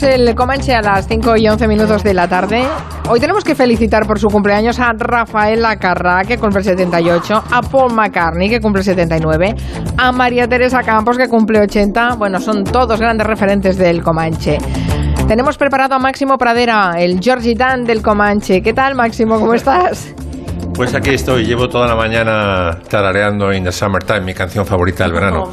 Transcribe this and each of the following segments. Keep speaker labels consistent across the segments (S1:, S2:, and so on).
S1: Abrimos el Comanche a las 5 y 11 minutos de la tarde. Hoy tenemos que felicitar por su cumpleaños a Rafael Lacarra, que cumple 78, a Paul McCartney, que cumple 79, a María Teresa Campos, que cumple 80. Bueno, son todos grandes referentes del Comanche. Tenemos preparado a Máximo Pradera, el Georgie Dan del Comanche. ¿Qué tal, Máximo? ¿Cómo estás?
S2: Pues aquí estoy, llevo toda la mañana tarareando In the Summertime, mi canción favorita del verano.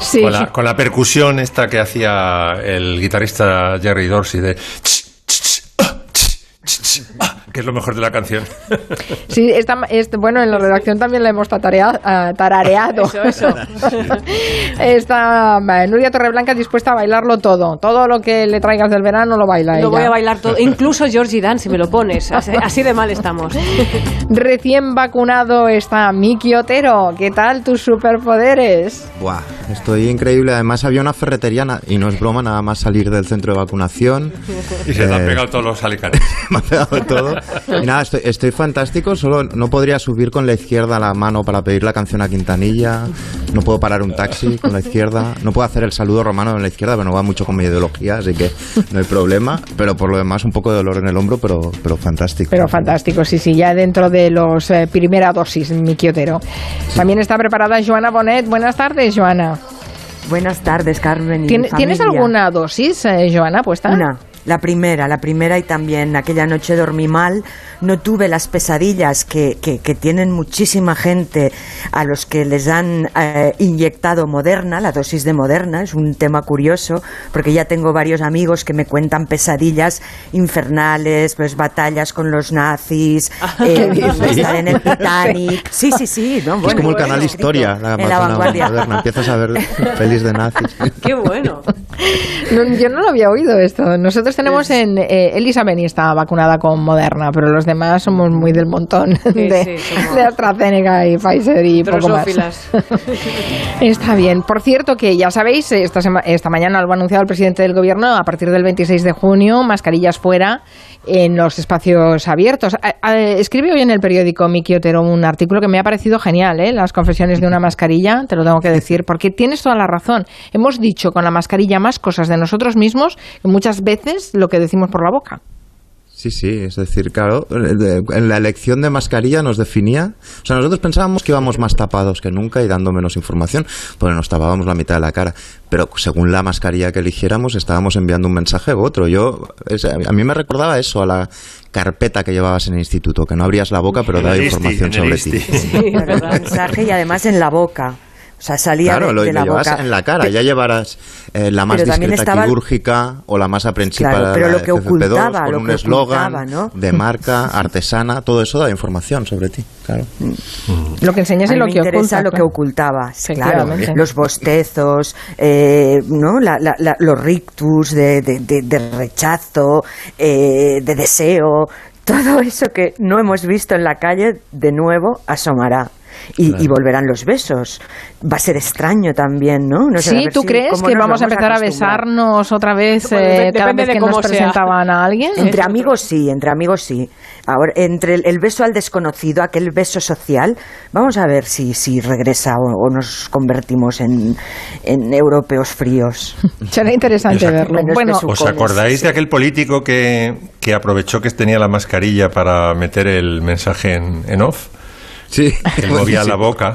S1: Sí.
S2: Con la, con la percusión esta que hacía el guitarrista Jerry Dorsey de... que es lo mejor de la canción.
S1: Sí, esta, este, bueno, en la redacción también la hemos ah, tarareado.
S3: Eso, eso.
S1: Está eh, Nuria Torreblanca dispuesta a bailarlo todo. Todo lo que le traigas del verano lo baila
S3: Lo
S1: ella.
S3: voy a bailar todo. Incluso Georgie Dan, si me lo pones. Así, así de mal estamos.
S1: Recién vacunado está Miki Otero. ¿Qué tal tus superpoderes?
S4: Buah, estoy increíble. Además había una ferretería, y no es broma, nada más salir del centro de vacunación.
S2: Y se te han
S4: Eh,
S2: pegado todos los alicates.
S4: me ha pegado todo. Y nada, estoy, estoy fantástico, solo no podría subir con la izquierda la mano para pedir la canción a Quintanilla, no puedo parar un taxi con la izquierda, no puedo hacer el saludo romano con la izquierda, pero no va mucho con mi ideología, así que no hay problema. Pero por lo demás, un poco de dolor en el hombro, pero, pero fantástico.
S1: Pero fantástico, sí, sí, ya dentro de los eh, primera dosis, Miki Otero. También está preparada Joana Bonet. Buenas tardes, Joana.
S5: Buenas tardes, Carmen. y
S1: ¿Tien- ¿Tienes alguna dosis, eh, Joana, puesta?
S5: Una. La primera, la primera y también aquella noche dormí mal, no tuve las pesadillas que, que, que tienen muchísima gente a los que les han eh, inyectado Moderna, la dosis de Moderna, es un tema curioso, porque ya tengo varios amigos que me cuentan pesadillas infernales, pues batallas con los nazis, eh, estar en el Titanic. Sí, sí, sí. ¿no?
S4: es como el canal Historia, la,
S5: en la vanguardia.
S4: moderna. Empiezas a ver pelis de nazis.
S3: Qué bueno.
S1: No, yo no lo había oído esto. Nosotros tenemos en... Eh, Elisa Beni está vacunada con Moderna, pero los demás somos muy del montón de,
S3: sí, somos-
S1: de AstraZeneca y Pfizer y poco más. Está bien. Por cierto, que ya sabéis, esta, sema- esta mañana lo ha anunciado el presidente del gobierno, a partir del 26 de junio, mascarillas fuera en los espacios abiertos. Escribe hoy en el periódico Miki Otero un artículo que me ha parecido genial, ¿eh? Las confesiones de una mascarilla, te lo tengo que decir, porque tienes toda la razón. Hemos dicho con la mascarilla más cosas de nosotros mismos que muchas veces lo que decimos por la boca.
S4: Sí, sí, es decir, claro, en la elección de mascarilla nos definía, o sea, nosotros pensábamos que íbamos más tapados que nunca y dando menos información, porque nos tapábamos la mitad de la cara, pero según la mascarilla que eligiéramos estábamos enviando un mensaje u otro. Yo, a mí me recordaba eso, a la carpeta que llevabas en el instituto, que no abrías la boca pero daba información sobre ti.
S3: Sí,
S5: mensaje y además en la boca. O sea, salía
S4: Claro,
S5: de,
S4: lo,
S5: de
S4: lo
S5: la boca.
S4: en la cara, ya llevarás eh, la más discreta
S5: estaba-
S4: quirúrgica o la más aprensiva
S5: Claro, pero lo que
S4: FFP2,
S5: ocultaba,
S4: con
S5: lo
S4: un
S5: que
S4: eslogan de marca, artesana, todo eso da información sobre ti, claro.
S1: Lo que enseñas es lo
S5: me
S1: que
S5: interesa
S1: oculta.
S5: lo que ocultaba, claro. Los bostezos, eh, ¿no? La- la- la- los rictus de, de- de- de rechazo, eh, de deseo, todo eso que no hemos visto en la calle, de nuevo asomará. Y, y volverán los besos. Va a ser extraño también, ¿no? No sé,
S1: Sí, ¿tú
S5: si-
S1: crees que vamos a empezar a besarnos otra vez
S3: Bueno,
S1: eh, cada
S3: depende
S1: vez
S3: de
S1: que nos
S3: sea.
S1: presentaban a alguien?
S5: Entre amigos sí, entre amigos sí. Ahora, entre el, el beso al desconocido, aquel beso social, vamos a ver si, si regresa o, o nos convertimos en, en europeos fríos.
S1: Será interesante
S2: Esa-
S1: verlo.
S5: Menos
S1: Bueno,
S5: besucones.
S2: ¿Os acordáis de aquel político que, que aprovechó que tenía la mascarilla para meter el mensaje en, en off?
S4: Sí,
S2: Que movía la boca.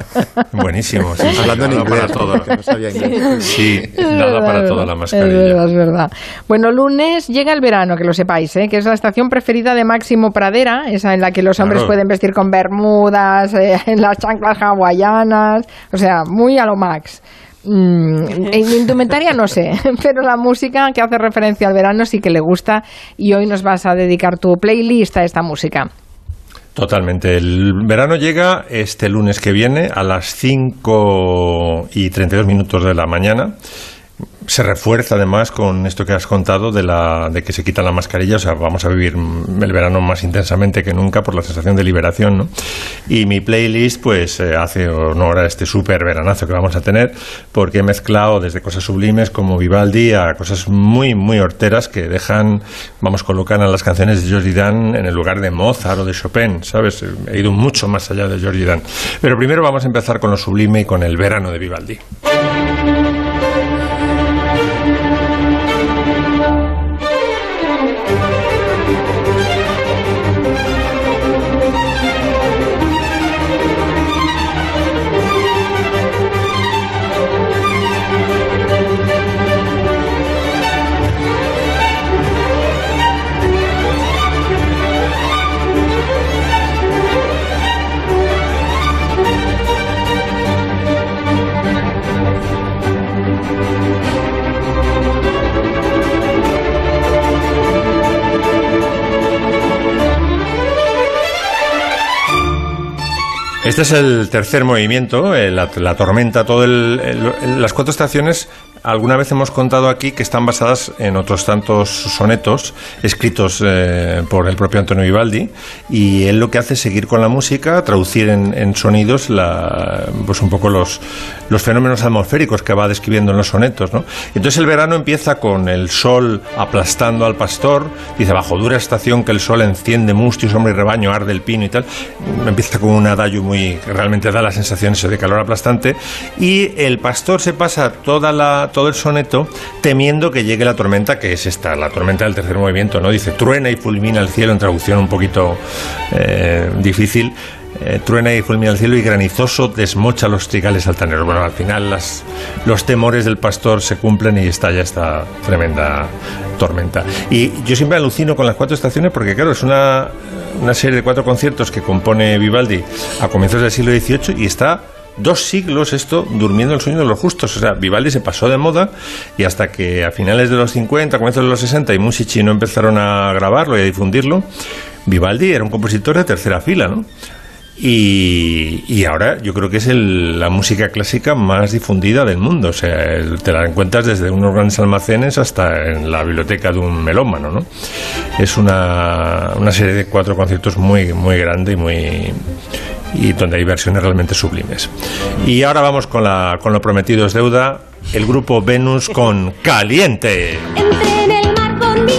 S2: Buenísimo. sí, sí,
S4: Hablando en
S2: nada
S4: inglés,
S2: para todo.
S4: no sabía inglés.
S2: Sí,
S1: Es
S2: nada
S1: verdad,
S2: para toda la
S1: Es
S2: mascarilla.
S1: verdad, es verdad. Bueno, lunes llega el verano, que lo sepáis, ¿eh? que es la estación preferida de Máximo Pradera, esa en la que los hombres
S2: Claro.
S1: pueden vestir con bermudas, eh, en las chanclas hawaianas, o sea, muy a lo max. Mm, en indumentaria no sé, pero la música que hace referencia al verano sí que le gusta y hoy nos vas a dedicar tu playlist a esta música.
S2: Totalmente. El verano llega este lunes que viene a las 5 y 32 minutos de la mañana. Se refuerza además con esto que has contado de, la, de que se quita la mascarilla. O sea, vamos a vivir el verano más intensamente que nunca por la sensación de liberación. ¿no? Y mi playlist pues eh, hace honor a este súper veranazo que vamos a tener porque he mezclado desde cosas sublimes como Vivaldi a cosas muy, muy horteras que dejan, vamos, colocan a las canciones de Georgie Dan en el lugar de Mozart o de Chopin, ¿sabes? He ido mucho más allá de Georgie Dan. Pero primero vamos a empezar con lo sublime y con el verano de Vivaldi. Este es el tercer movimiento, eh, la, tormenta, todo el- las cuatro estaciones. Alguna vez hemos contado aquí que están basadas en otros tantos sonetos escritos eh, por el propio Antonio Vivaldi y él lo que hace es seguir con la música, traducir en, sonidos pues un poco los, los fenómenos atmosféricos que va describiendo en los sonetos. ¿no? Entonces el verano empieza con el sol aplastando al pastor, dice bajo dura estación que el sol enciende mustia, sombra y rebaño, arde el pino y tal. Empieza con un adagio muy que realmente da la sensación de calor aplastante y el pastor se pasa toda la, todo el soneto temiendo que llegue la tormenta, que es esta, la tormenta del tercer movimiento, ¿no? Dice truena y fulmina el cielo en traducción un poquito eh, difícil. Eh, truena y fulmina el cielo y granizoso desmocha los trigales altaneros. Bueno, al final las, los temores del pastor se cumplen y estalla esta tremenda tormenta. Y yo siempre alucino con las cuatro estaciones porque, claro, es una, una serie de cuatro conciertos que compone Vivaldi a comienzos del siglo XVIII y está dos siglos esto durmiendo el sueño de los justos. O sea, Vivaldi se pasó de moda y hasta que a finales de los 50, comienzos de los 60 y Musici no empezaron a grabarlo y a difundirlo, Vivaldi era un compositor de tercera fila, ¿no? Y, ahora yo creo que es la música clásica más difundida del mundo. O sea, te la encuentras desde unos grandes almacenes hasta en la biblioteca de un melómano, ¿no? Es una, una serie de cuatro conciertos muy, muy grande y muy y donde hay versiones realmente sublimes. Y ahora vamos con, la, con lo prometido es deuda, el grupo Venus con Caliente.
S6: Entré en el mar con mi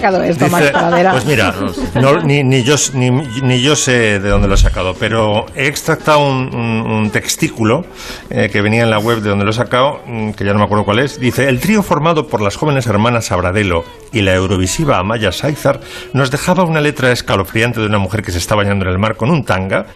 S1: sacado esto, Max
S2: Dice-
S1: Pradera?
S2: pues mira, no, ni, ni yo, ni, ni yo sé de dónde lo he sacado, pero he extractado un, un- un textículo eh, que venía en la web de donde lo he sacado, mm, que ya no me acuerdo cuál es. Dice, el trío formado por las jóvenes hermanas Abradelo y la eurovisiva Amaya Saizar nos dejaba una letra escalofriante de una mujer que se está bañando en el mar con un tanga,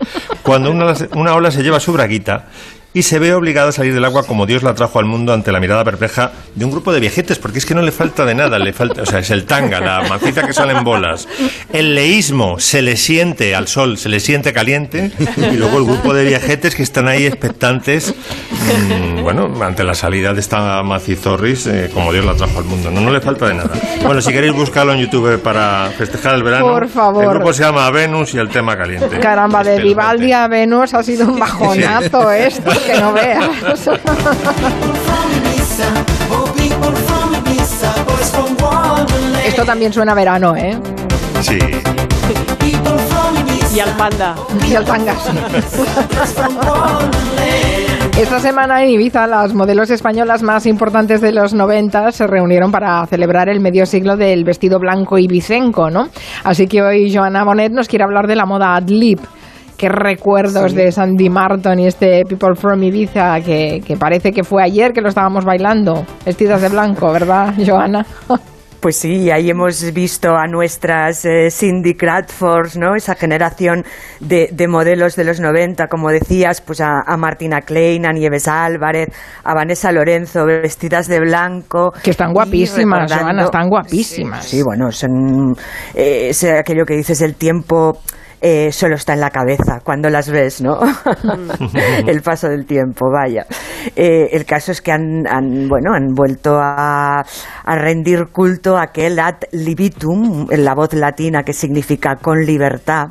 S2: cuando una, una ola se lleva su braguita y se ve obligada a salir del agua como Dios la trajo al mundo ante la mirada perpleja de un grupo de viejetes, porque es que no le falta de nada, le falta, o sea, es el tanga, la mancita que sale en bolas. El leísmo se le siente al sol, se le siente caliente, y luego el grupo de viejetes que están ahí expectantes, mm, bueno, ante la salida de esta macizorris, eh, como Dios la trajo al mundo. No, no le falta de nada. Bueno, si queréis buscarlo en YouTube para festejar el verano,
S1: Por favor.
S2: el grupo se llama Venus y el tema caliente.
S1: Caramba, de Vivaldi a Venus ha sido un bajonazo esto, que no veas. Esto también suena a verano, ¿eh?
S2: Sí.
S3: Y al panda.
S1: Y al tanga, sí. Esta semana en Ibiza las modelos españolas más importantes de los 90 se reunieron para celebrar el medio siglo del vestido blanco ibicenco, ¿no? Así que hoy Joana Bonet nos quiere hablar de la moda ad-lib. Qué recuerdos de Sandy Martin y este People from Ibiza que, que parece que fue ayer que lo estábamos bailando, vestidas de blanco, ¿verdad, Joana?
S5: Pues sí, ahí hemos visto a nuestras eh, Cindy Crawford, ¿no? Esa generación de, de modelos de los 90, como decías, pues a, a Martina Klein, a Nieves Álvarez, a Vanessa Lorenzo, vestidas de blanco.
S1: Que están guapísimas,
S5: recordando-
S1: Joana, están guapísimas.
S5: Sí, bueno, son, eh, es aquello que dices, el tiempo eh, solo está en la cabeza cuando las ves, ¿no? el paso del tiempo, vaya. Eh, el caso es que han, han, bueno, han vuelto a, a rendir culto a aquel ad libitum, la voz latina que significa con libertad,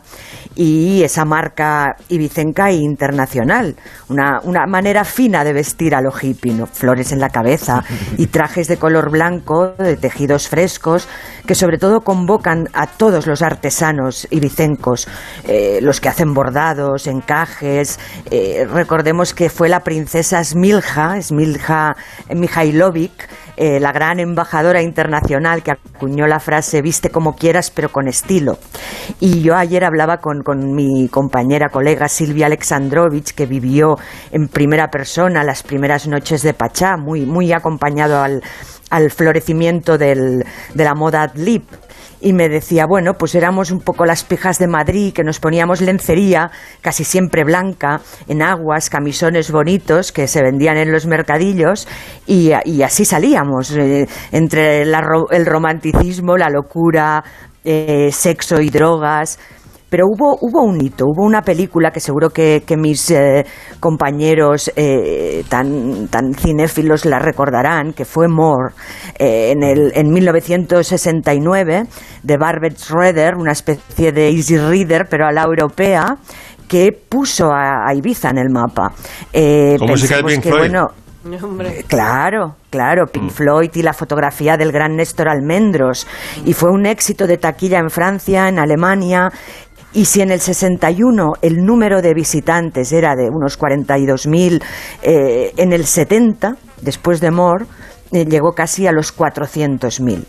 S5: y esa marca ibicenca e internacional, una, una manera fina de vestir a lo hippie, ¿no? flores en la cabeza y trajes de color blanco, de tejidos frescos, que sobre todo convocan a todos los artesanos ibicencos, eh, los que hacen bordados, encajes. eh, recordemos que fue la princesa Smilja, Smilja Mihailovic, eh, la gran embajadora internacional que acuñó la frase viste como quieras pero con estilo. Y yo ayer hablaba con, con mi compañera, colega Silvia Alexandrovich, que vivió en primera persona las primeras noches de Pachá, muy, muy acompañado al, al florecimiento del, de la moda ad lib. Y me decía, bueno, pues éramos un poco las pijas de Madrid, que nos poníamos lencería, casi siempre blanca, en aguas, camisones bonitos que se vendían en los mercadillos y, así salíamos, eh, entre la el romanticismo, la locura, eh, sexo y drogas. Pero hubo, hubo un hito, hubo una película que seguro que, que mis eh, compañeros eh, tan, tan cinéfilos la recordarán, que fue More, eh, en, el, en 1969, de Barbet Schroeder, una especie de Easy Reader, pero a la europea, que puso a, a Ibiza en el mapa. Eh,
S7: música de
S5: pensemos
S7: Pink
S5: que,
S7: Floyd.
S5: bueno,
S8: Hombre.
S5: Claro, claro, Pink Floyd y la fotografía del gran Néstor Almendros. Y fue un éxito de taquilla en Francia, en Alemania. Y si en el 61 el número de visitantes era de unos 42.000, eh, en el 70, después de More, eh, llegó casi a los 400.000.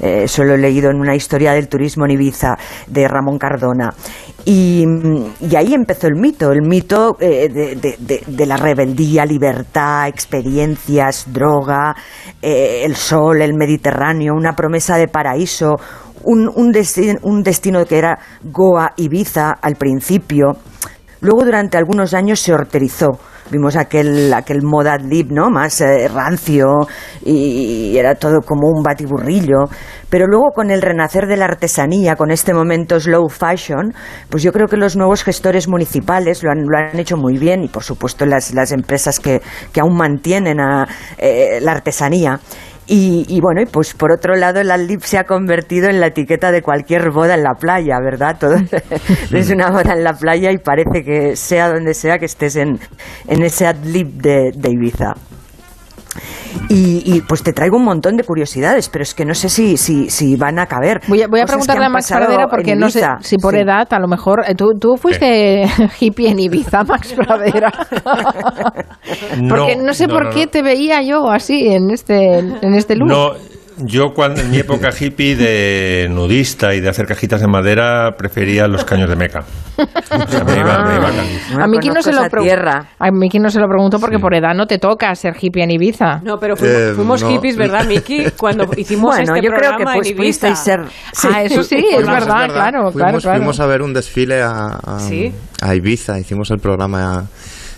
S5: Eh, eso lo he leído en una historia del turismo en Ibiza de Ramón Cardona. Y, y ahí empezó el mito, el mito eh, de, de- de- de la rebeldía, libertad, experiencias, droga, eh, el sol, el Mediterráneo, una promesa de paraíso, un, un, desti- un destino que era Goa, Ibiza al principio. Luego durante algunos años se horterizó. Vimos aquel, aquel moda lib, ¿no? Más eh, rancio y, era todo como un batiburrillo. Pero luego con el renacer de la artesanía, con este momento slow fashion, pues yo creo que los nuevos gestores municipales lo han, lo han hecho muy bien y por supuesto las, las empresas que, que aún mantienen eh, la artesanía. Y, y bueno, y pues por otro lado, el Adlib se ha convertido en la etiqueta de cualquier boda en la playa, ¿verdad? Todo es una boda en la playa y parece que sea donde sea que estés en, en ese Adlib de, de Ibiza. Y, y, pues te traigo un montón de curiosidades, pero es que no sé si, si, si van a caber.
S1: Voy a, voy a preguntarle a Max Pradera porque no sé si por
S5: Sí.
S1: edad, a lo mejor. eh, ¿Tú, tú fuiste hippie en Ibiza, Max Pradera? porque no, sé
S7: no,
S1: por
S7: no,
S1: qué
S7: no.
S1: te veía yo así en este, en este look.
S7: No, yo cuando, en mi época hippie de nudista y de hacer cajitas de madera prefería los caños de meca. A
S1: a Miki no se lo
S5: tierra.
S1: A Miki no se lo pregunto porque
S7: Sí.
S1: por edad no te toca ser hippie en Ibiza.
S8: No, pero fuimos,
S4: Eh,
S8: fuimos
S4: no.
S8: hippies, ¿verdad, Miki? Cuando hicimos
S5: Bueno,
S8: este
S5: yo creo que
S8: programa
S5: pues
S8: en Ibiza.
S5: ser...
S1: Ah, eso sí, es
S4: Fuimos,
S1: verdad, claro,
S4: Fuimos,
S1: claro, claro.
S4: fuimos a ver un desfile a, a,
S8: Sí.
S4: a Ibiza, hicimos el programa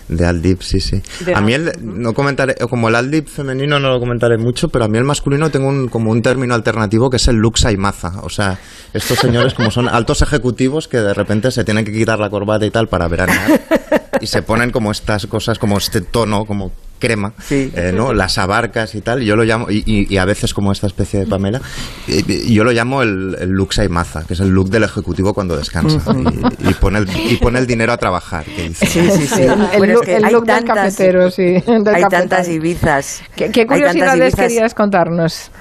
S4: de Aldip, sí, sí.
S8: De
S4: a mí el, no comentaré, como el Aldip femenino no lo comentaré mucho, pero a mí el masculino tengo un, como un término alternativo que es el Luxa y Maza. O sea, estos señores como son altos ejecutivos que de repente se tienen que quitar la corbata y tal para veranear y se ponen como estas cosas, como este tono, como crema,
S5: Sí.
S4: eh, ¿no? Las abarcas y tal, y yo lo llamo, y, y- y a veces como esta especie de Pamela, y, y yo lo llamo el, el look Saimaza, que es el look del ejecutivo cuando descansa y, y pone el, y pone el dinero a trabajar, que dice.
S5: Sí, sí, sí.
S1: El,
S5: Bueno, es
S1: look,
S5: que
S1: el del
S5: tantas-
S1: cafetero, sí. del
S5: Hay tantas Ibizas.
S1: ¿Qué, qué
S5: Hay tantas
S1: curiosidades
S5: Ibizas.
S1: querías contarnos?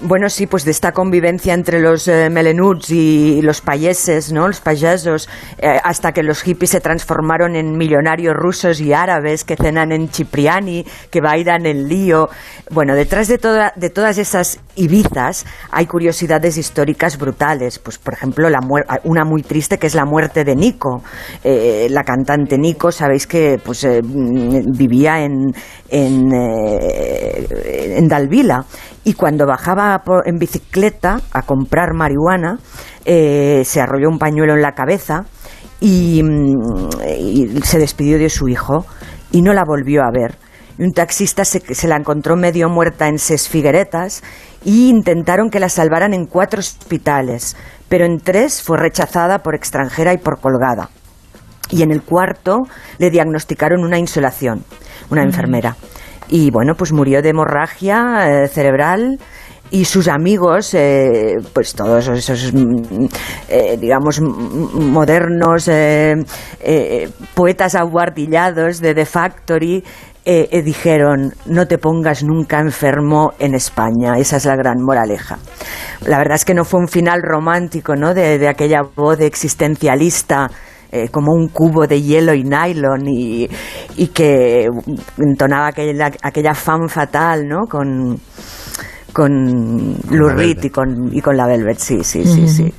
S5: Bueno, sí, pues de esta convivencia entre los eh, melenuts y los payeses, ¿no? Los payasos, eh, hasta que los hippies se transformaron en millonarios rusos y árabes que cenan en Cipriani, que bailan en lío. Bueno, detrás de, toda, de todas esas Ibizas hay curiosidades históricas brutales. Pues, por ejemplo, la una muy triste que es la muerte de Nico. Eh, la cantante Nico, sabéis que pues, eh, vivía en, en Dalvila y cuando bajaba por- en bicicleta a comprar marihuana eh, se arrolló un pañuelo en la cabeza y, mm, y se despidió de su hijo y no la volvió a ver. Y un taxista se, se la encontró medio muerta en Ses Figueretas y intentaron que la salvaran en cuatro hospitales, pero en tres fue rechazada por extranjera y por colgada y en el cuarto le diagnosticaron una insolación, una enfermera. Y bueno, pues murió de hemorragia eh, cerebral y sus amigos, eh, pues todos esos, mm, eh, digamos, modernos eh, poetas aguardillados de The Factory, dijeron, no te pongas nunca enfermo en España. Esa es la gran moraleja. La verdad es que no fue un final romántico, ¿no? De, de aquella voz existencialista eh, como un cubo de hielo y nylon y, y que entonaba aquella, aquella fan fatal, ¿no? Con, con
S4: Velvet.
S5: y con, y con la Velvet, sí, sí, sí, sí.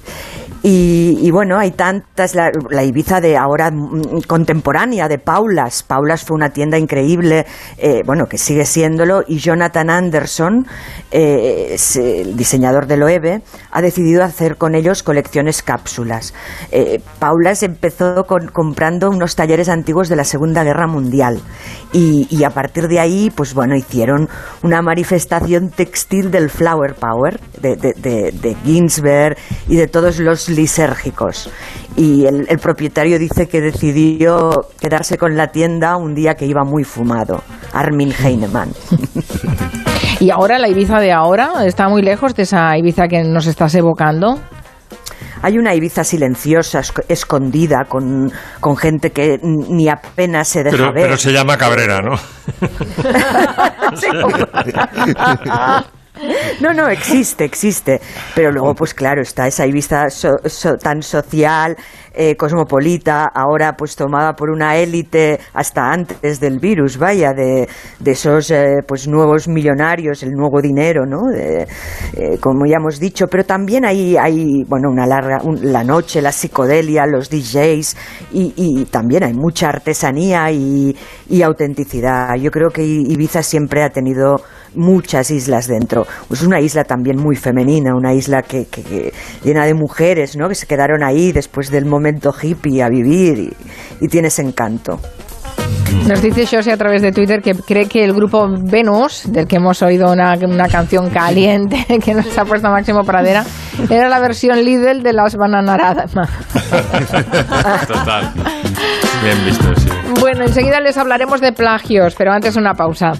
S5: Y, y bueno, hay tantas, la, Ibiza de ahora mm, contemporánea, de Paulas. Paulas fue una tienda increíble, eh, bueno, que sigue siéndolo, y Jonathan Anderson, eh, el diseñador de Loewe, ha decidido hacer con ellos colecciones cápsulas. Eh, Paulas empezó con- comprando unos talleres antiguos de la Segunda Guerra Mundial, y, y a partir de ahí, pues bueno, hicieron una manifestación textil del Flower Power, de, de, de Ginsberg y de todos los lisérgicos. Y el, el propietario dice que decidió quedarse con la tienda un día que iba muy fumado, Armin Heinemann.
S1: Y ahora la Ibiza de ahora está muy lejos de esa Ibiza que nos estás evocando.
S5: Hay una Ibiza silenciosa, esc- escondida, con, con gente que ni apenas se deja
S7: Pero,
S5: ver.
S7: pero se llama Cabrera, ¿no?
S5: No, no, existe, existe. Pero luego, pues claro, está esa Ibiza so- so- tan social, eh, cosmopolita, ahora pues tomada por una élite hasta antes del virus, vaya, de, de esos eh, pues nuevos millonarios, el nuevo dinero, ¿no? De, eh, como ya hemos dicho, pero también hay, hay bueno, una larga, un- la noche, la psicodelia, los DJs y, y también hay mucha artesanía y autenticidad. Yo creo que Ibiza siempre ha tenido muchas islas dentro. Es una isla también muy femenina, una isla que, que- que llena de mujeres, ¿no? Que se quedaron ahí después del momento hippie a vivir y, y tiene ese encanto.
S1: Nos dice Josie a través de Twitter que cree que el grupo Venus, del que hemos oído una, una canción caliente que nos ha puesto Máximo Pradera, era la versión Lidl de las bananaradas.
S7: Total. Bien visto, sí.
S1: Bueno, enseguida les hablaremos de plagios, pero antes una pausa.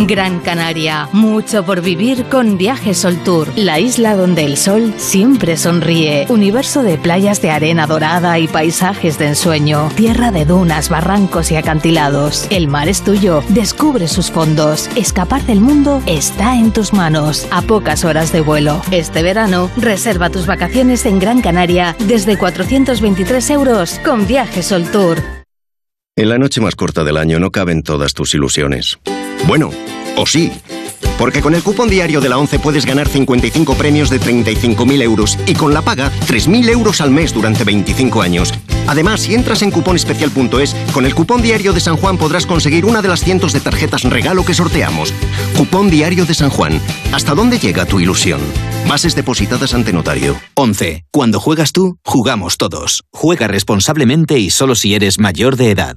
S9: Gran Canaria, mucho por vivir con Viajes Sol Tour, la isla donde el sol siempre sonríe, universo de playas de arena dorada y paisajes de ensueño, tierra de dunas, barrancos y acantilados. El mar es tuyo, descubre sus fondos, escapar del mundo está en tus manos, a pocas horas de vuelo. Este verano, reserva tus vacaciones en Gran Canaria desde 423 euros con Viajes Sol Tour.
S10: En la noche más corta del año no caben todas tus ilusiones. Bueno, o sí. Porque con el cupón diario de la 11 puedes ganar 55 premios de 35.000 euros y con la paga 3.000 euros al mes durante 25 años. Además, si entras en cuponespecial.es, con el cupón diario de San Juan podrás conseguir una de las cientos de tarjetas regalo que sorteamos. Cupón diario de San Juan. ¿Hasta dónde llega tu ilusión? Bases depositadas ante notario.
S11: 11. Cuando juegas tú, jugamos todos. Juega responsablemente y solo si eres mayor de edad.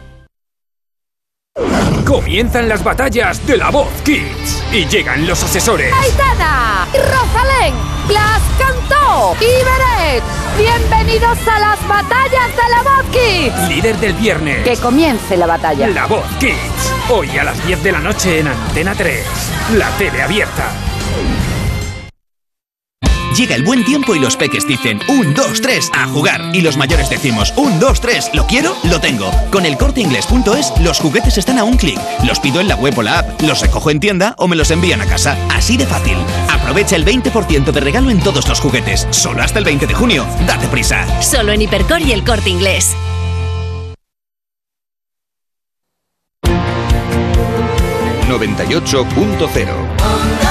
S12: Comienzan las batallas de la voz Kids y llegan los asesores.
S13: Aitana, Rosalén, Blas Cantó y Beret. Bienvenidos a las batallas de la voz Kids.
S12: Líder del viernes.
S13: Que comience la batalla.
S12: La voz Kids. Hoy a las 10 de la noche en Antena 3. La tele abierta.
S11: Llega el buen tiempo y los peques dicen 1, 2, 3 a jugar. Y los mayores decimos 1, 2, 3, lo quiero, lo tengo. Con el corteinglés.es los juguetes están a un clic. Los pido en la web o la app, los recojo en tienda o me los envían a casa. Así de fácil. Aprovecha el 20% de regalo en todos los juguetes. Solo hasta el 20 de junio. Date prisa.
S9: Solo en Hipercor y el corte inglés.
S6: ¡98.0!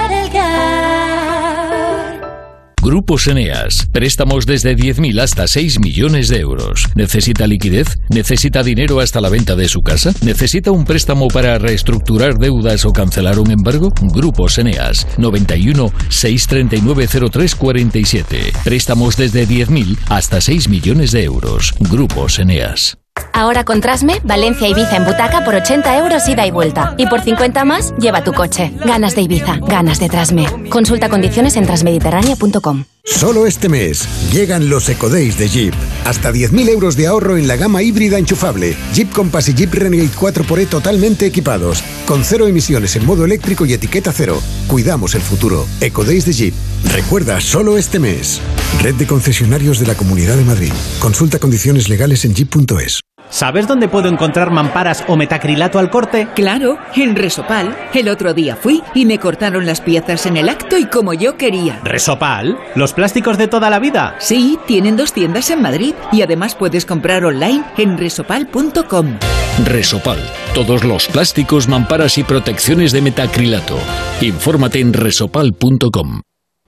S14: Grupos Eneas. Préstamos desde 10.000 hasta 6 millones de euros. ¿Necesita liquidez? ¿Necesita dinero hasta la venta de su casa? ¿Necesita un préstamo para reestructurar deudas o cancelar un embargo? Grupos Eneas. 91 639 0347. Préstamos desde 10.000 hasta 6 millones de euros. Grupos Eneas.
S15: Ahora con Trasme, Valencia Ibiza en butaca por 80 euros ida y vuelta. Y por 50 más, lleva tu coche. Ganas de Ibiza, ganas de Trasme. Consulta condiciones en transmediterránea.com.
S16: Solo este mes llegan los EcoDays de Jeep. Hasta 10.000 euros de ahorro en la gama híbrida enchufable. Jeep Compass y Jeep Renegade 4xE totalmente equipados. Con cero emisiones en modo eléctrico y etiqueta cero. Cuidamos el futuro. EcoDays de Jeep. Recuerda, solo este mes. Red de concesionarios de la Comunidad de Madrid. Consulta condiciones legales en jeep.es.
S17: ¿Sabes dónde puedo encontrar mamparas o metacrilato al corte?
S18: Claro, en Resopal. El otro día fui y me cortaron las piezas en el acto y como yo quería.
S17: ¿Resopal? ¿Los plásticos de toda la vida?
S18: Sí, tienen dos tiendas en Madrid y además puedes comprar online en resopal.com.
S14: Resopal. Todos los plásticos, mamparas y protecciones de metacrilato. Infórmate en resopal.com.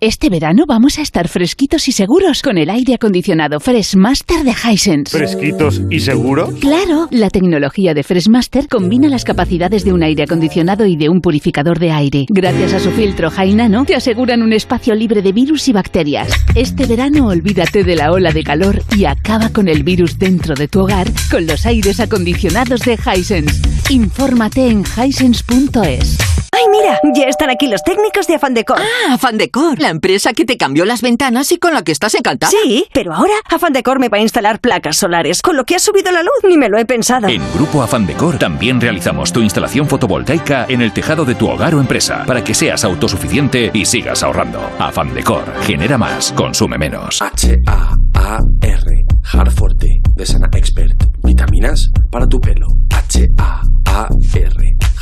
S19: Este verano vamos a estar fresquitos y seguros con el aire acondicionado Freshmaster de Hisense.
S20: ¿Fresquitos y seguros?
S19: Claro, la tecnología de Freshmaster combina las capacidades de un aire acondicionado y de un purificador de aire. Gracias a su filtro Nano, te aseguran un espacio libre de virus y bacterias. Este verano olvídate de la ola de calor y acaba con el virus dentro de tu hogar con los aires acondicionados de Hisense. Infórmate en hisense.es.
S21: ¡Ay, mira! Ya están aquí los técnicos de Afandecor.
S22: Ah, Afandecor, la empresa que te cambió las ventanas y con la que estás encantada.
S21: Sí, pero ahora Afandecor me va a instalar placas solares, con lo que ha subido la luz, ni me lo he pensado.
S23: En Grupo Afandecor también realizamos tu instalación fotovoltaica en el tejado de tu hogar o empresa, para que seas autosuficiente y sigas ahorrando. Afandecor, genera más, consume menos.
S24: H-A-A-R, Harforte, de Sana Expert. Vitaminas para tu pelo. H-A-A-R,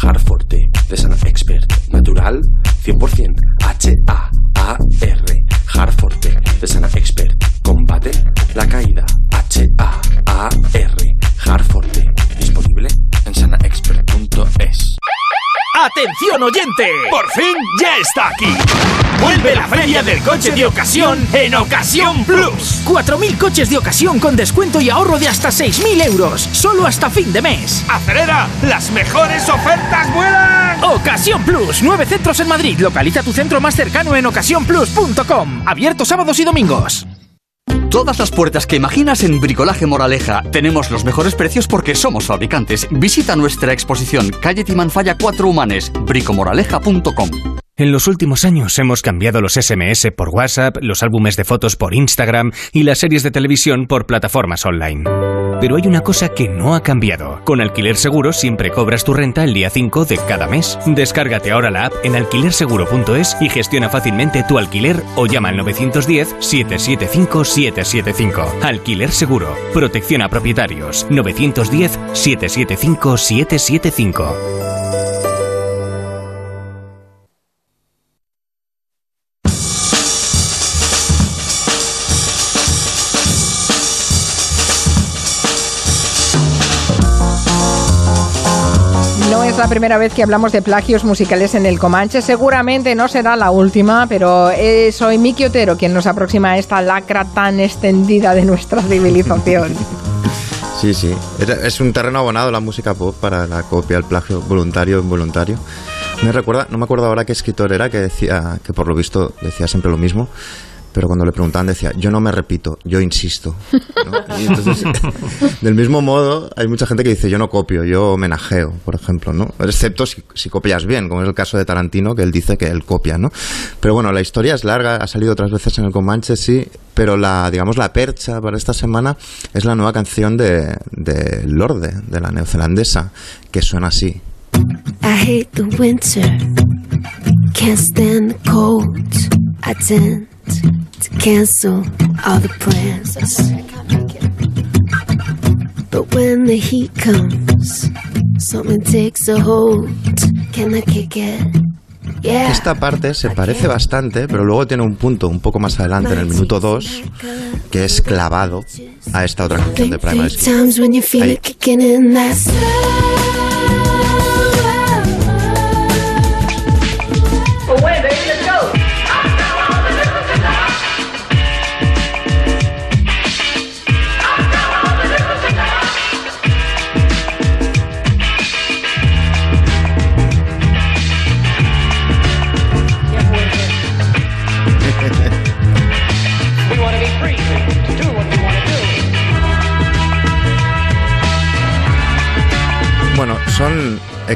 S24: Harforte, de Sana Expert. Natural, 100%. H-A-A-R, Harforte, de Sana Expert. Combate la caída. H-A-A-R, Harforte. Disponible en sanaexpert.es.
S12: ¡Atención oyente! ¡Por fin ya está aquí! Vuelve la feria del coche de ocasión en Ocasión Plus. 4.000 coches de ocasión con descuento y ahorro de hasta 6.000 euros. Solo hasta fin de mes. ¡Acelera! ¡Las mejores ofertas vuelan! Ocasión Plus. Nueve centros en Madrid. Localiza tu centro más cercano en ocasiónplus.com. Abierto sábados y domingos.
S25: Todas las puertas que imaginas en Bricolaje Moraleja. Tenemos los mejores precios porque somos fabricantes. Visita nuestra exposición Calle Timanfaya 4 Humanes, bricomoraleja.com.
S26: En los últimos años hemos cambiado los SMS por WhatsApp, los álbumes de fotos por Instagram y las series de televisión por plataformas online. Pero hay una cosa que no ha cambiado. Con Alquiler Seguro siempre cobras tu renta el día 5 de cada mes. Descárgate ahora la app en alquilerseguro.es y gestiona fácilmente tu alquiler o llama al 910-775-775. Alquiler Seguro. Protección a propietarios. 910-775-775.
S1: Primera vez que hablamos de plagios musicales en el Comanche. Seguramente no será la última, pero eh, soy Miki Otero quien nos aproxima a esta lacra tan extendida de nuestra civilización.
S4: Sí, sí. Es, un terreno abonado la música pop para la copia, el plagio voluntario o involuntario. Me recuerda, no me acuerdo ahora qué escritor era que decía, que por lo visto decía siempre lo mismo, pero cuando le preguntaban decía, yo no me repito, yo insisto. ¿no? Y entonces, del mismo modo, hay mucha gente que dice, yo no copio, yo homenajeo, por ejemplo, ¿no? Excepto si, si copias bien, como es el caso de Tarantino, que él dice que él copia, ¿no? Pero bueno, la historia es larga, ha salido otras veces en el Comanche, sí, pero la, digamos, la percha para esta semana es la nueva canción de, de Lorde, de la neozelandesa, que suena así.
S27: I hate the winter, can't stand the cold. I tend cancel all the plans. But when the heat comes, something takes a hold. Can I kick it? Yeah.
S4: Esta parte se parece bastante, pero luego tiene un punto un poco más adelante, en el minuto 2, que es clavado a esta otra canción de Primal Scream.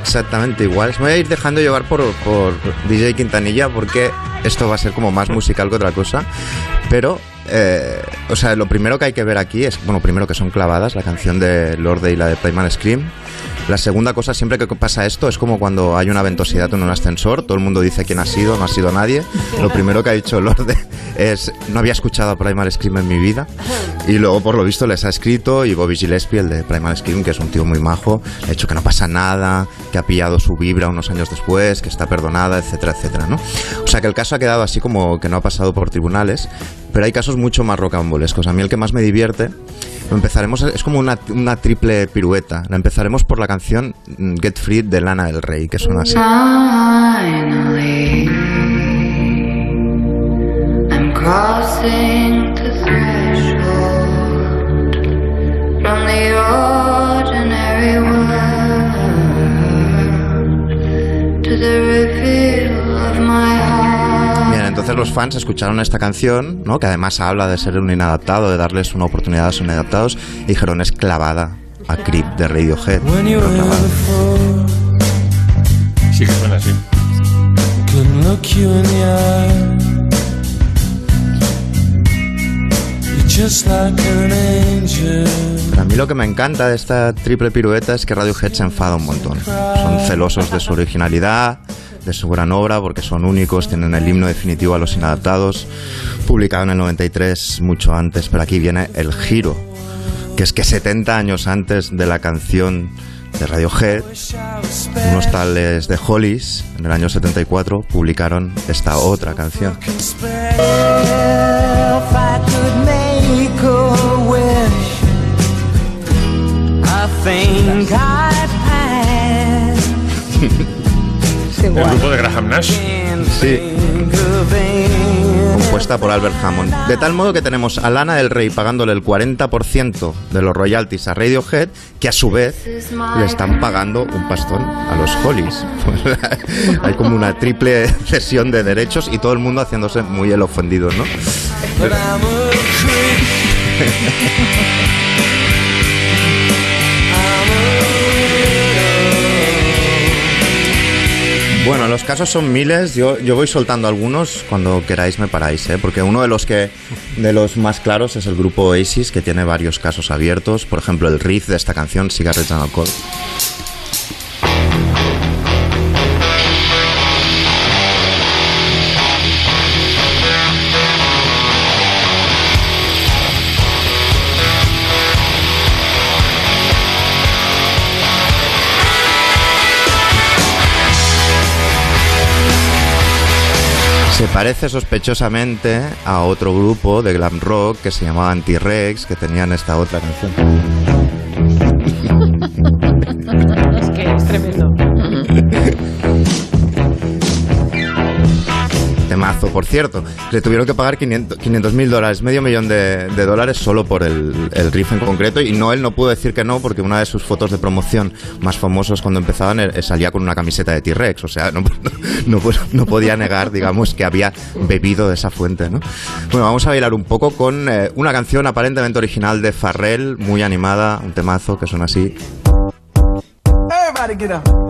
S4: Exactamente iguales. Me voy a ir dejando llevar por, por DJ Quintanilla porque esto va a ser como más musical que otra cosa. Pero, eh, o sea, lo primero que hay que ver aquí es, bueno, primero que son clavadas, la canción de Lorde y la de Primal Scream. La segunda cosa, siempre que pasa esto, es como cuando hay una ventosidad en un ascensor, todo el mundo dice quién ha sido, no ha sido nadie. Lo primero que ha dicho Lorde es, no había escuchado a Primal Scream en mi vida. Y luego, por lo visto, les ha escrito y Bobby Gillespie, el de Primal Scream, que es un tío muy majo, ha dicho que no pasa nada, que ha pillado su vibra unos años después, que está perdonada, etcétera, etcétera, ¿no? O sea que el caso ha quedado así como que no ha pasado por tribunales, pero hay casos mucho más rocambolescos. A mí el que más me divierte, empezaremos, es como una, una triple pirueta. La empezaremos por la canción Get Free de Lana del Rey, que suena así.
S28: Finally, I'm crossing the threshold from the ordinary world to the reveal
S4: entonces los fans escucharon esta canción, ¿no? que además habla de ser un inadaptado, de darles una oportunidad a los inadaptados, y dijeron es clavada a Creep de Radiohead.
S2: Sí que suena así.
S28: couldn't look you in the eye. You're just like an angel.
S4: Pero a mí lo que me encanta de esta triple pirueta es que Radiohead se enfada un montón. Son celosos de su originalidad, de su gran obra, porque son únicos, tienen el himno definitivo a los inadaptados, publicado en el 93, mucho antes, pero aquí viene el giro, que es que 70 años antes de la canción de Radiohead, unos tales de Hollies, en el año 74, publicaron esta otra canción.
S2: El grupo de Graham Nash.
S4: Sí. Compuesta por Albert Hammond. De tal modo que tenemos a Lana del Rey pagándole el 40% de los royalties a Radiohead, que a su vez le están pagando un pastón a los Hollies. Hay como una triple cesión de derechos y todo el mundo haciéndose muy el ofendido, ¿no? Bueno, los casos son miles. Yo, yo voy soltando algunos. Cuando queráis me paráis, ¿eh? porque uno de los que de los más claros es el grupo Oasis, que tiene varios casos abiertos. Por ejemplo, el riff de esta canción, Cigarettes and Alcohol. Se parece sospechosamente a otro grupo de glam rock que se llamaba Anti-Rex, que tenían esta otra canción.
S1: Es que es tremendo.
S4: Temazo, por cierto. Le tuvieron que pagar 500 mil dólares, medio millón de, dólares solo por el, el riff en concreto. Y Noel no pudo decir que no, porque una de sus fotos de promoción más famosos cuando empezaban eh, salía con una camiseta de T-Rex. O sea, no, no, no- no podía negar, digamos, que había bebido de esa fuente, ¿no? Bueno, vamos a bailar un poco con eh, una canción aparentemente original de Farrell, muy animada, un temazo que suena así.
S28: Everybody get.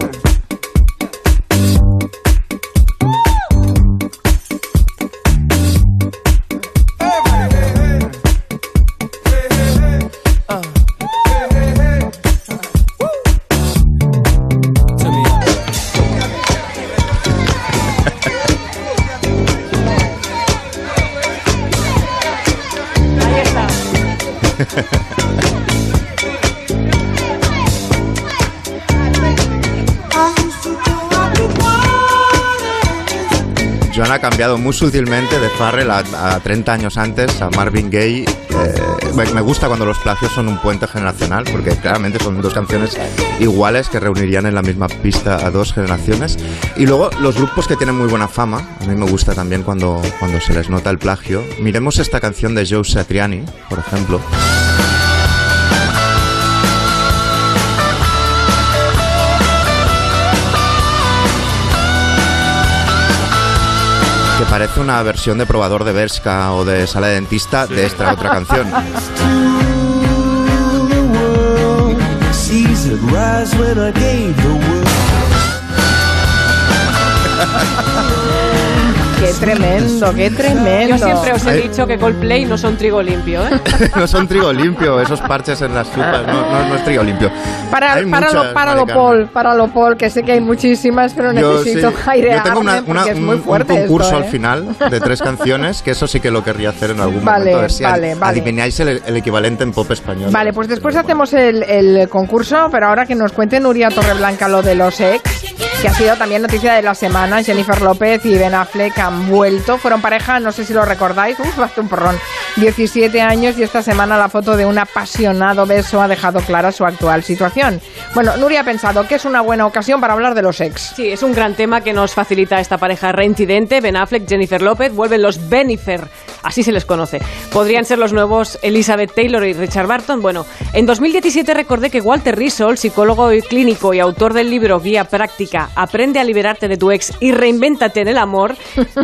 S4: Ha cambiado muy sutilmente de Farrell a, a 30 años antes, a Marvin Gaye. Eh, me, gusta cuando los plagios son un puente generacional, porque claramente son dos canciones iguales que reunirían en la misma pista a dos generaciones. Y luego los grupos que tienen muy buena fama, a mí me gusta también cuando, cuando se les nota el plagio. Miremos esta canción de Joe Satriani, por ejemplo. Que parece una versión de probador de Bershka o de sala de dentista de esta otra canción.
S1: tremendo, qué tremendo.
S3: Yo siempre os he
S4: Ay.
S3: dicho que Coldplay no son trigo limpio, ¿eh?
S4: no son trigo limpio, esos parches en las chupas, no, no, no es trigo limpio.
S1: Para,
S4: muchas,
S1: páralo,
S4: Mari Carmen.
S1: Paul, páralo, Paul, que sé que hay muchísimas, pero
S4: Yo,
S1: necesito
S4: sí.
S1: airearme
S4: Yo tengo una- una-
S1: porque es muy
S4: un,
S1: fuerte
S4: un concurso
S1: esto,
S4: al
S1: ¿eh?
S4: final de tres canciones, que eso sí que lo querría hacer en algún
S1: Vale,
S4: momento, a ver si
S1: vale,
S4: ad-
S1: vale.
S4: adivináis el, el equivalente en pop español.
S1: Vale, pues después hacemos el, el concurso, pero ahora que nos cuente Nuria Torreblanca lo de los ex, que ha sido también noticia de la semana. Jennifer López y Ben Affleck han vuelto, fueron pareja, no sé si lo recordáis, uf, hace un porrón, 17 años y esta semana la foto de un apasionado beso ha dejado clara su actual situación. Bueno, Nuria ha pensado que es una buena ocasión para hablar de los ex.
S3: Sí, es un gran tema que nos facilita esta pareja reincidente. Ben Affleck, Jennifer López, vuelven los Benifer, así se les conoce. Podrían ser los nuevos Elizabeth Taylor y Richard Barton. Bueno, en 2017 recordé que Walter Rizzo, psicólogo y clínico y autor del libro Guía Práctica, Aprende a liberarte de tu ex y reinvéntate en el amor,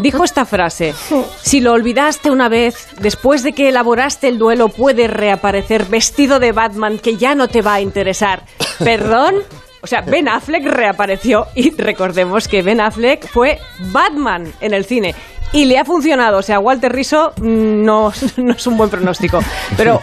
S3: dijo esta frase. Si lo olvidaste una vez, después de que elaboraste el duelo, puede reaparecer vestido de Batman que ya no te va a interesar. ¿Perdón? O sea, Ben Affleck reapareció y recordemos que Ben Affleck fue Batman en el cine. Y le ha funcionado, o sea, Walter Rizzo mm, no, no es un buen pronóstico. Pero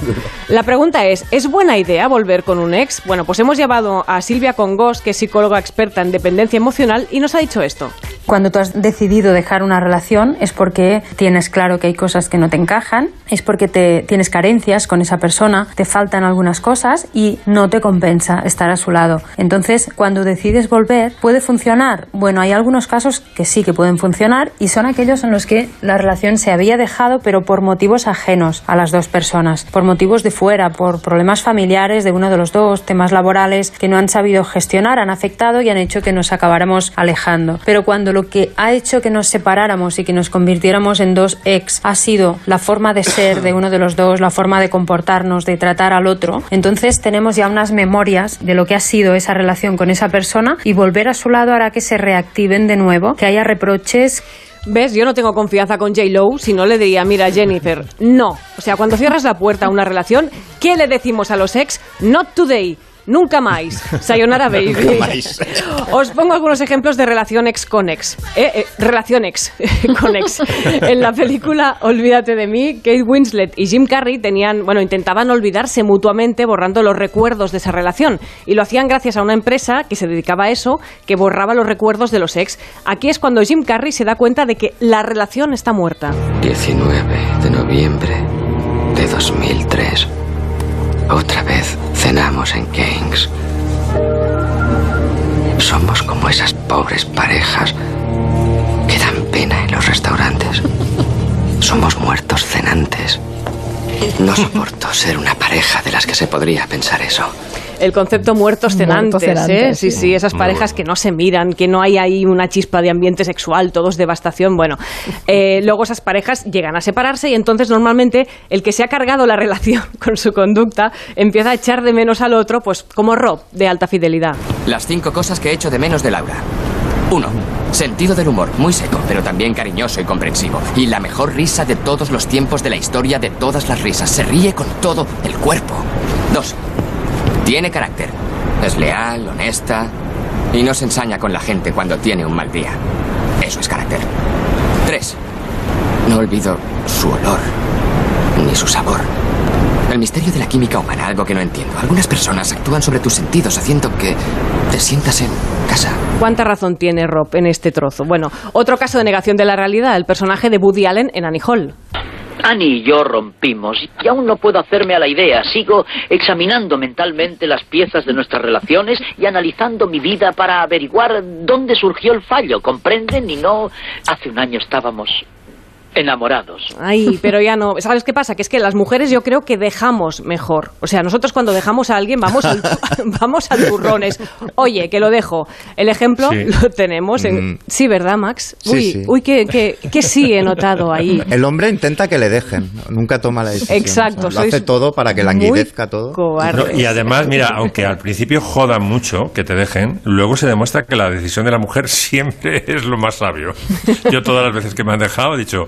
S3: la pregunta es, ¿es buena idea volver con un ex? Bueno, pues hemos llevado a Silvia Congos, que es psicóloga experta en dependencia emocional, y nos ha dicho esto.
S29: Cuando tú has decidido dejar una relación es porque tienes claro que hay cosas que no te encajan, es porque te, tienes carencias con esa persona, te faltan algunas cosas y no te compensa estar a su lado. Entonces, cuando decides volver, ¿puede funcionar? Bueno, hay algunos casos que sí que pueden funcionar y son aquellos en los que la relación se había dejado pero por motivos ajenos a las dos personas, por motivos de fuera, por problemas familiares de uno de los dos, temas laborales que no han sabido gestionar, han afectado y han hecho que nos acabáramos alejando. Pero cuando lo que ha hecho que nos separáramos y que nos convirtiéramos en dos ex ha sido la forma de ser de uno de los dos, la forma de comportarnos, de tratar al otro, entonces tenemos ya unas memorias de lo que ha sido esa relación con esa persona y volver a su lado hará que se reactiven de nuevo, que haya reproches
S3: ¿Ves? Yo no tengo confianza con J-Lo, si no le diría, mira, Jennifer, no. O sea, cuando cierras la puerta a una relación, ¿qué le decimos a los ex? Not today. Nunca más. Sayonara, baby.
S4: Nunca más.
S3: Os pongo algunos ejemplos de relación ex con ex. Eh, eh, relación ex con ex. En la película Olvídate de mí, Kate Winslet y Jim Carrey tenían, bueno, intentaban olvidarse mutuamente borrando los recuerdos de esa relación. Y lo hacían gracias a una empresa que se dedicaba a eso, que borraba los recuerdos de los ex. Aquí es cuando Jim Carrey se da cuenta de que la relación está muerta.
S30: 19 de noviembre de 2003. Otra vez cenamos en Kings. Somos como esas pobres parejas que dan pena en los restaurantes. Somos muertos cenantes. No soporto ser una pareja de las que se podría pensar eso.
S3: El concepto muertos cenantes,
S1: Muertos cenantes,
S3: ¿eh? Sí,
S1: sí.
S3: sí, esas parejas que no se miran, que no hay ahí una chispa de ambiente sexual, todos devastación. Bueno, eh, luego esas parejas llegan a separarse y entonces normalmente el que se ha cargado la relación con su conducta empieza a echar de menos al otro, pues como Rob, de alta fidelidad.
S30: Las cinco cosas que echo de menos de Laura. 1. Sentido del humor, muy seco, pero también cariñoso y comprensivo. Y la mejor risa de todos los tiempos de la historia de todas las risas. Se ríe con todo el cuerpo. 2. Tiene carácter. Es leal, honesta y no se ensaña con la gente cuando tiene un mal día. Eso es carácter. 3. No olvido su olor ni su sabor. El misterio de la química humana, algo que no entiendo. Algunas personas actúan sobre tus sentidos haciendo que te sientas en casa.
S3: ¿Cuánta razón tiene Rob en este trozo? Bueno, otro caso de negación de la realidad, el personaje de Woody Allen en Annie Hall.
S20: Annie y yo rompimos y aún no puedo hacerme a la idea. Sigo examinando mentalmente las piezas de nuestras relaciones y analizando mi vida para averiguar dónde surgió el fallo. ¿Comprenden? Y no hace un año estábamos enamorados.
S3: Ay, pero ya no. ¿Sabes qué pasa? Que es que las mujeres yo creo que dejamos mejor. O sea, nosotros cuando dejamos a alguien vamos al, vamos al turrones. Oye, que lo dejo. El ejemplo
S4: Sí.
S3: lo tenemos en...
S4: Mm.
S3: Sí, ¿verdad, Max?
S4: Sí,
S3: uy,
S4: sí.
S3: uy, que, que, que sí he notado ahí.
S4: El hombre intenta que le dejen, nunca toma la decisión.
S3: Exacto,
S4: O sea, lo hace todo para que languidezca todo.
S2: No, y además, mira, aunque al principio jodan mucho que te dejen, luego se demuestra que la decisión de la mujer siempre es lo más sabio. Yo todas las veces que me han dejado he dicho,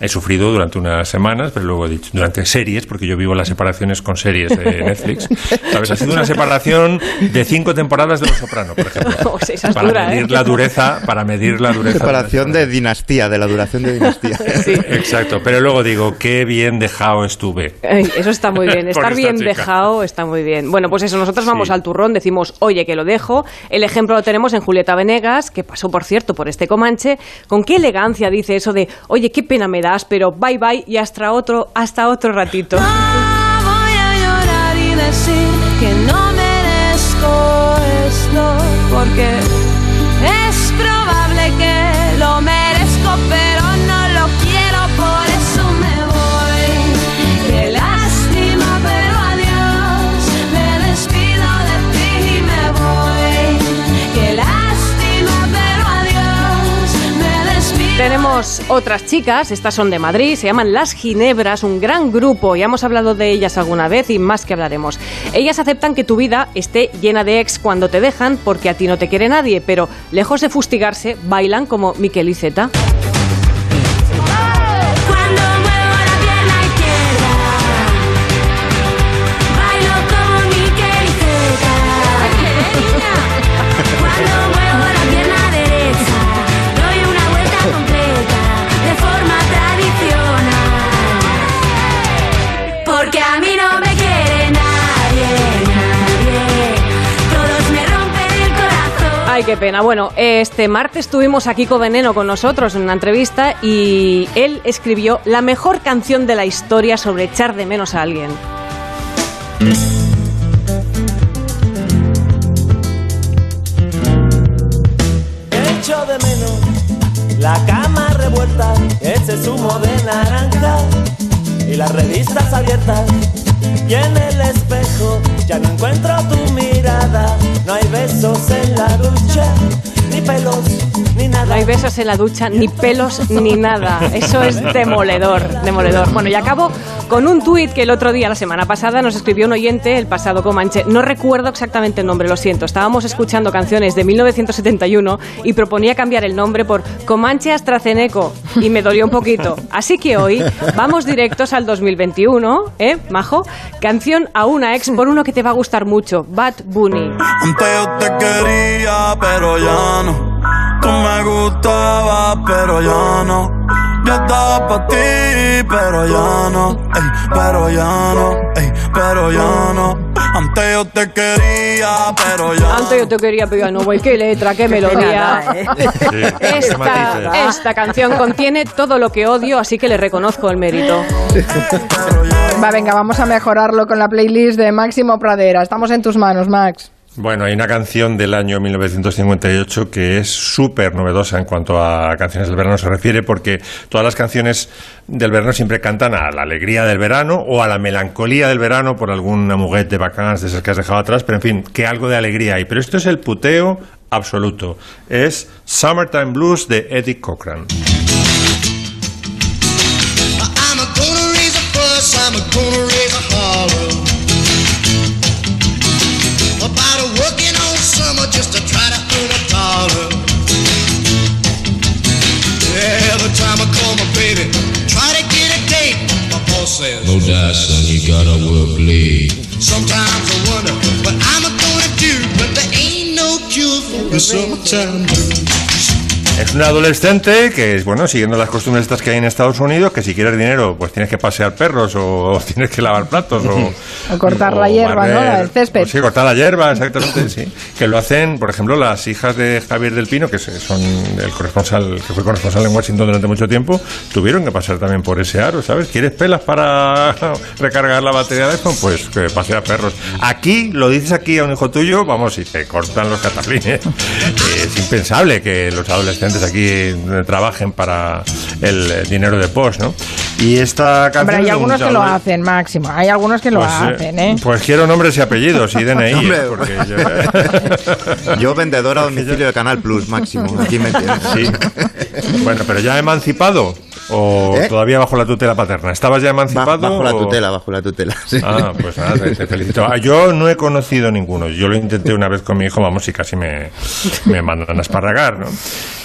S2: he sufrido durante unas semanas, pero luego he dicho, durante series, porque yo vivo las separaciones con series de Netflix. ¿Sabes? Ha sido una separación de cinco temporadas de Los Soprano, por ejemplo.
S3: Oh, sí, esa es
S2: para
S3: dura, ¿eh?
S2: medir la dureza, para medir la dureza.
S4: Separación de dinastía, de la duración de dinastía.
S2: Exacto, pero luego digo, qué bien dejado estuve.
S3: Eso está muy bien. Estar
S2: esta
S3: bien
S2: chica.
S3: dejado está muy bien. Bueno, pues eso, nosotros vamos al turrón, decimos, oye, que lo dejo. El ejemplo lo tenemos en Julieta Venegas, que pasó, por cierto, por este Comanche. Con qué elegancia dice eso de, oye, qué pena me pero bye bye y hasta otro, hasta otro ratito.
S28: Voy a llorar y decir que no merezco esto porque es probable
S3: Otras chicas, estas son de Madrid, se llaman Las Ginebras, un gran grupo, ya hemos hablado de ellas alguna vez y más que hablaremos. Ellas aceptan que tu vida esté llena de ex cuando te dejan porque a ti no te quiere nadie, pero lejos de fustigarse, bailan como Miquel y Zeta. Ay, qué pena. Bueno, este martes tuvimos a Kiko Veneno con nosotros en una entrevista y él escribió la mejor canción de la historia sobre echar de menos a alguien.
S31: Echo de menos la cama revuelta, ese zumo de naranja y las revistas abiertas. Y en el espejo ya no encuentro tu mirada. No hay besos en la ducha, ni pelos, ni nada.
S3: No hay besos en la ducha, ni pelos, ni nada. Eso es demoledor, demoledor. Bueno, y acabo con un tuit que el otro día, la semana pasada, nos escribió un oyente, el pasado Comanche. No recuerdo exactamente el nombre, lo siento. Estábamos escuchando canciones de 1971 y proponía cambiar el nombre por Comanche AstraZeneco y me dolió un poquito. Así que hoy vamos directos al 2021, ¿eh, Majo? Canción a una ex por uno que te va a gustar mucho, Bad Bunny.
S32: Antes yo te quería, pero ya no. Tú me gustabas, pero ya no. Yo estaba para ti, pero ya no. Ey, pero ya no. Ey, pero ya no. Antes yo te quería, pero ya
S3: Antes yo te quería, pero ya no voy. Qué letra, qué melodía. Esta, esta canción contiene todo lo que odio, así que le reconozco el mérito.
S1: Va, venga, vamos a mejorarlo con la playlist de Máximo Pradera. Estamos en tus manos, Max.
S2: Bueno, hay una canción del año 1958 que es súper novedosa en cuanto a canciones del verano se refiere, porque todas las canciones del verano siempre cantan a la alegría del verano o a la melancolía del verano por alguna muguet de vacanas de esas que has dejado atrás, pero en fin, que algo de alegría hay. Pero esto es el puteo absoluto. Es Summertime Blues de Eddie Cochran.
S33: Gotta work late.
S34: Sometimes I wonder what I'm gonna do but there ain't no cure for the summertime blues.
S2: Es un adolescente que, bueno, siguiendo las costumbres estas que hay en Estados Unidos, que si quieres dinero, pues tienes que pasear perros o, tienes que lavar platos o...
S1: O cortar la hierba, ¿no? El césped.
S2: o sí, cortar la hierba, exactamente, sí. Que lo hacen, por ejemplo, las hijas de Javier del Pino, que son el corresponsal, que fue corresponsal en Washington durante mucho tiempo, tuvieron que pasar también por ese aro, ¿sabes? ¿Quieres pelas para recargar la batería de iPhone? Pues que pasear perros. Aquí, lo dices aquí a un hijo tuyo, vamos, y te cortan los cataplines. es impensable que los adolescentes aquí eh, trabajen para el eh, dinero de post, ¿no? Y esta canción...
S1: Hombre, hay algunos que lo hacen, Máximo. Hay algunos que lo
S2: pues, eh,
S1: hacen, ¿eh?
S2: Pues quiero nombres y apellidos y DNI.
S4: Hombre,
S2: eh, porque yo-
S4: Yo vendedor a domicilio de Canal Plus, máximo. Aquí me entiendes.
S2: Sí. Bueno, pero ya emancipado, o
S4: ¿Eh?
S2: todavía bajo la tutela paterna? ¿Estabas ya emancipado?
S4: Bajo la
S2: o-
S4: tutela, bajo la tutela. sí.
S2: Ah, pues nada, te, felicito. Ah, Yo no he conocido ninguno. Yo lo intenté una vez con mi hijo, vamos, y casi me, me mandan a esparragar, ¿no?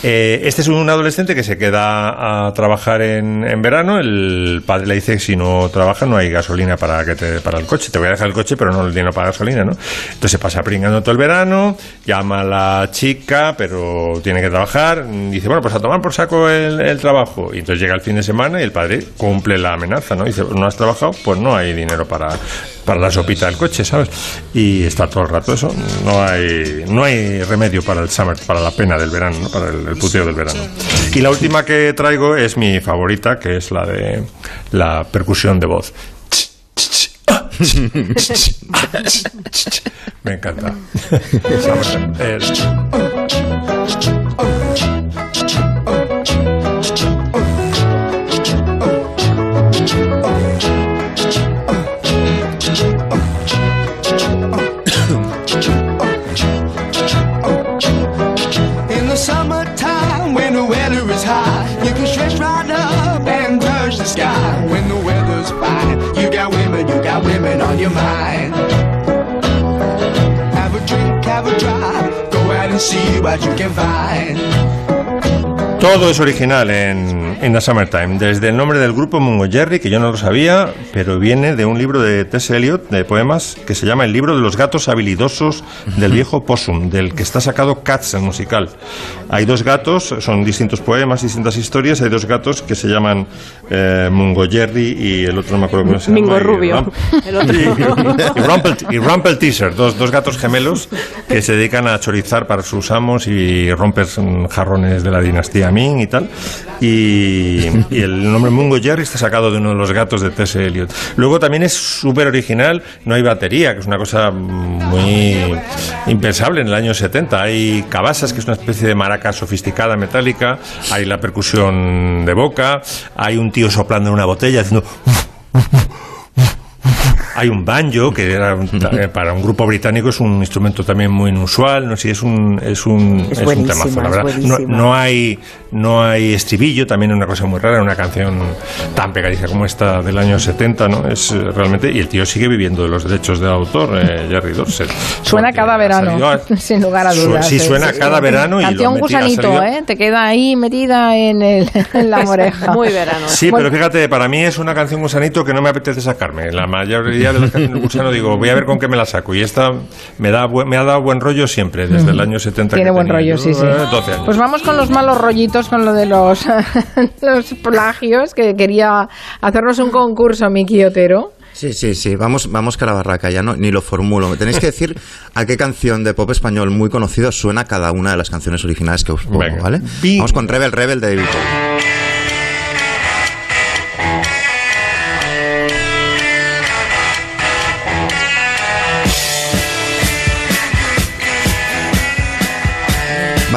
S2: Eh, este es un adolescente que se queda a trabajar en, en verano. El padre le dice que si no trabaja no hay gasolina para que te, para el coche. Te voy a dejar el coche, pero no el dinero para gasolina, ¿no? Entonces se pasa pringando todo el verano, llama a la chica, pero tiene que trabajar. Dice, bueno, pues a tomar por saco el, el trabajo. Y entonces llega el fin de semana y el padre cumple la amenaza, ¿no? Dice, no has trabajado, pues no hay dinero para, para la sopita del coche, ¿sabes? Y está todo el rato eso. No hay, no hay remedio para el summer, para la pena del verano, ¿no? Para el, el puteo del verano. Y la última que traigo es mi favorita, que es la de la percusión de voz. Me encanta.
S34: see what you can find.
S2: Todo es original en, en The Summertime. Desde el nombre del grupo Mungo Jerry, que yo no lo sabía, pero viene de un libro de Tess Eliot, de poemas, que se llama El libro de los gatos habilidosos del viejo Possum, del que está sacado Cats, el musical. Hay dos gatos, son distintos poemas, distintas historias. Hay dos gatos que se llaman eh, Mungo Jerry y el otro no me acuerdo cómo se llama.
S3: Mingo Rubio.
S2: Rump-
S3: El otro.
S2: y Rumpel, y Rumpel Teaser, dos, dos gatos gemelos que se dedican a chorizar para sus amos y romper jarrones de la dinastía Y tal. Y, y el nombre Mungo Jerry está sacado de uno de los gatos de T.S. Eliot. Luego también es súper original, no hay batería, que es una cosa muy impensable en el año 70. Hay cabasas, que es una especie de maraca sofisticada metálica, hay la percusión de boca, hay un tío soplando en una botella haciendo hay un banjo que era un- eh, para un grupo británico es un instrumento también muy inusual no sé si es un es un
S35: Es
S2: un temazo la verdad no, no hay no hay estribillo también es una cosa muy rara una canción tan pegadiza como esta del año 70 no es eh, realmente y el tío sigue viviendo de los derechos del autor eh, Jerry Dorset
S1: Suena cada verano,
S2: a-
S1: sin lugar a
S2: Su-
S1: dudas.
S2: sí,
S1: Es-
S2: suena cada verano y lo
S1: Canción
S2: metí- ha
S1: gusanito,
S2: salido-
S1: ¿eh? Te queda ahí metida en, el, en la oreja.
S3: Muy verano.
S2: Sí,
S1: Bueno,
S2: pero fíjate, para mí es una canción gusanito que no me apetece sacarme. La mayoría de las canciones gusano digo, voy a ver con qué me la saco. Y esta me, da, buen- me ha dado buen rollo siempre, desde el año 70.
S1: Tiene
S2: que
S1: buen
S2: tenía
S1: rollo, sí, sí.
S2: eh, 12 años.
S1: Pues vamos con los malos rollitos, con lo de los, los plagios, que quería hacernos un concurso, Miki Otero.
S4: Sí, sí, sí, vamos, vamos que a la barraca, ya no, ni lo formulo. Me tenéis que decir a qué canción de pop español muy conocido suena cada una de las canciones originales que os pongo,
S2: Venga.
S4: ¿vale? Vamos con Rebel Rebel de David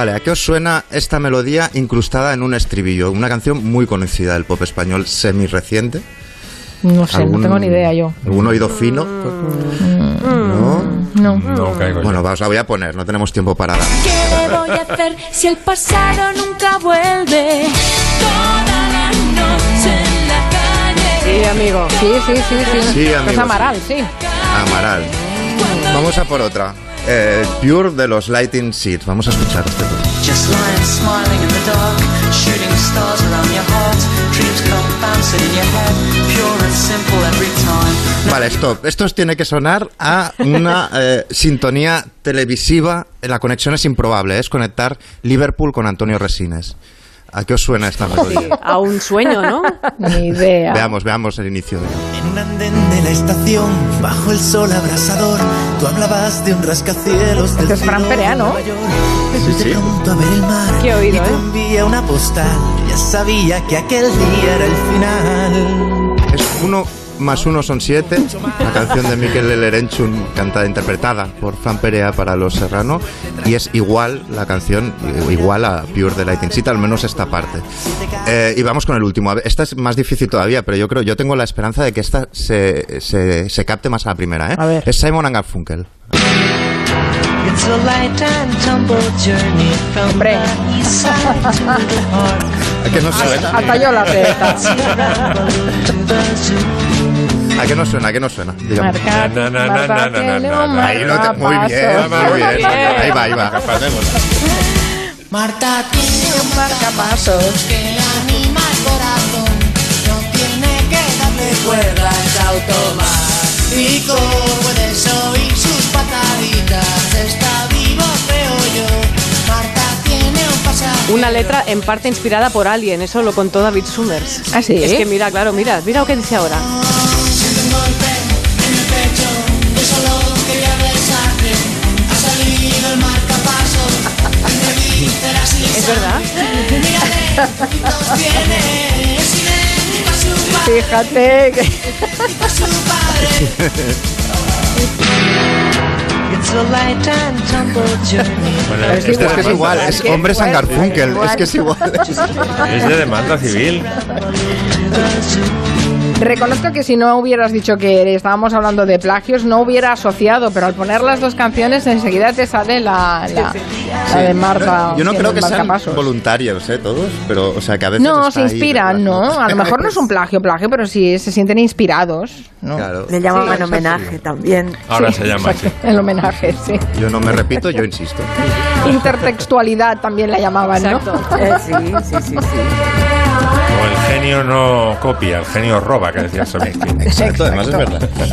S4: Vale, ¿a qué os suena esta melodía incrustada en un estribillo? Una canción muy conocida del pop español semi reciente.
S1: No sé, no
S4: ¿Algún-
S1: tengo ni idea yo.
S4: ¿Algún oído fino? ¿No?
S1: No.
S2: No caigo.
S4: Bueno, os la voy a poner, no tenemos tiempo para dar.
S28: ¿Qué voy a hacer si el pasado nunca vuelve? Toda la noche en la calle.
S3: Sí, amigo.
S1: Sí, sí, sí, sí.
S4: Sí,
S1: Es
S4: amigo,
S1: Amaral, sí.
S4: Amaral. Vamos a por otra. Eh, Pure de los Lighting Seeds. Vamos a escuchar este tema.
S36: Just lying smiling in the dark, shooting stars around your heart. Dreams come bouncing in your head, pure and simple every time.
S4: Vale, stop. Esto tiene que sonar a una eh, sintonía televisiva. La conexión es improbable. Es conectar Liverpool con Antonio Resines. ¿A qué os suena esta melodía?
S3: A un sueño, ¿no?
S1: Ni idea.
S4: Veamos, veamos el inicio de
S36: En un andén de la estación, bajo el sol abrasador, tú hablabas de un rascacielos del
S1: es Fran Perea, ¿no?
S4: Sí, sí.
S36: De pronto a ver el mar
S3: Qué oído,
S36: y te
S3: ¿eh?
S36: envía una postal. Ya sabía que aquel día era el final.
S4: Es uno más uno son siete. La canción de Miquel Lerenchun, cantada, interpretada por Fran Perea para Los Serrano. Y es igual la canción, igual a Pure de Lighting Seed, al menos esta parte. Eh, y vamos con el último. Esta es más difícil todavía, pero yo creo, yo tengo la esperanza de que esta se, se, se capte más a la primera. ¿eh?
S1: A ver.
S4: Es Simon and Garfunkel.
S36: It's a light and tumble journey from the east side to the heart.
S4: ¿A que no suena?
S1: Hasta yo la.
S4: ¿A que no suena? ¿A que no suena?
S2: Na, na, na, na, na, na.
S4: Ahí lo te- muy bien, muy bien. Ahí va, ahí va.
S35: Marta tiene un
S1: marcapasos
S35: que anima el corazón. No tiene que darle cuerdas automático. Puedes oír sus pataditas. Está vivo, creo yo. Marta tiene un pasajero.
S3: Una letra en parte inspirada por Alien, eso lo contó David Summers.
S1: ¿Ah, sí?
S3: Es que mira, claro, mira, mira lo que dice ahora.
S36: Tumble journey.
S2: Bueno,
S4: Es que es, que es igual, es
S1: que
S4: hombre
S1: fuerte,
S4: Sangarfunkel,
S1: igual.
S4: es que es igual.
S2: Es de demanda civil.
S1: Reconozco que si no hubieras dicho que estábamos hablando de plagios, no hubiera asociado, pero al poner las dos canciones enseguida te sale la, la, la de Marta.
S4: Yo no creo que sean voluntarios, ¿eh? Todos, pero, o sea, que a veces.
S1: No, se inspiran. ¿no? A lo mejor no es un plagio, plagio, pero sí se sienten inspirados, ¿no?
S4: Claro.
S37: Le llamaban
S1: Sí,
S37: homenaje también.
S2: Ahora
S1: Sí,
S2: se llama así.
S1: exacto, El homenaje, sí.
S4: Yo no me repito, yo insisto.
S1: Intertextualidad también la llamaban, ¿no?
S37: Eh, sí, sí, sí, sí.
S2: Genio no copia, el genio roba, que decía Solensky.
S4: Exacto, además es verdad.